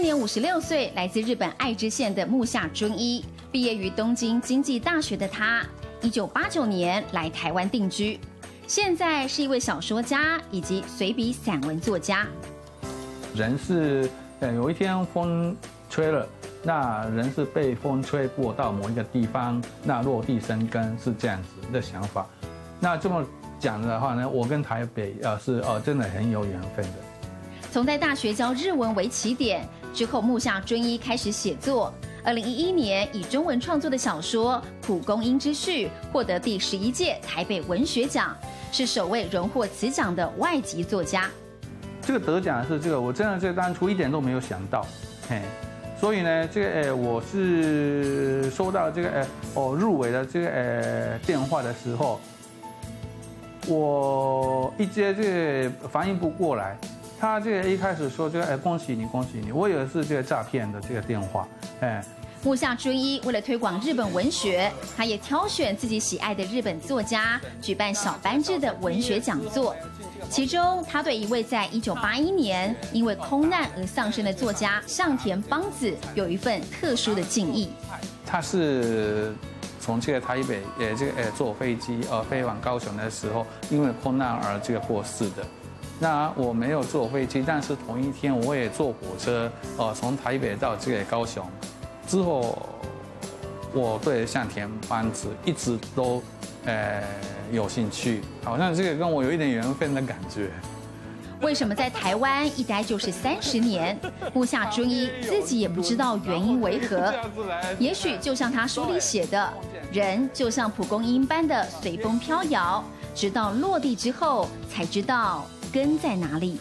年五十六岁，来自日本爱知县的木下尊一，毕业于东京经济大学的他，一九八九年来台湾定居，现在是一位小说家以及随笔散文作家。人是，呃，有一天风吹了，那人是被风吹过到某一个地方，那落地生根是这样子的想法。那这么讲的话呢，我跟台北呃是呃真的很有缘分的。从在大学教日文为起点，之后木下尊一开始写作。二零一一年以中文创作的小说《蒲公英之序》获得第十一届台北文学奖，是首位荣获此奖的外籍作家。这个得奖是这个，我真的在当初一点都没有想到，嘿，所以呢，这个诶，我是收到这个诶哦入围的这个诶电话的时候，我一接这个反应不过来。他这个一开始说这个，哎，恭喜你，恭喜你！我以为是这个诈骗的这个电话，哎。木下尊一为了推广日本文学，他也挑选自己喜爱的日本作家，举办小班制的文学讲座。其中，他对一位在一九八一年因为空难而丧生的作家上田邦子有一份特殊的敬意。他是从这个台北，呃，这个呃坐飞机呃飞往高雄的时候，因为空难而这个过世的。那我没有坐飞机，但是同一天我也坐火车，呃，从台北到这个高雄。之后，我对向田邦子一直都，呃，有兴趣，好像这个跟我有一点缘分的感觉。为什么在台湾一待就是三十年？木下尊一自己也不知道原因为何。也许就像他书里写的，人就像蒲公英般的随风飘摇，直到落地之后才知道。根在哪里？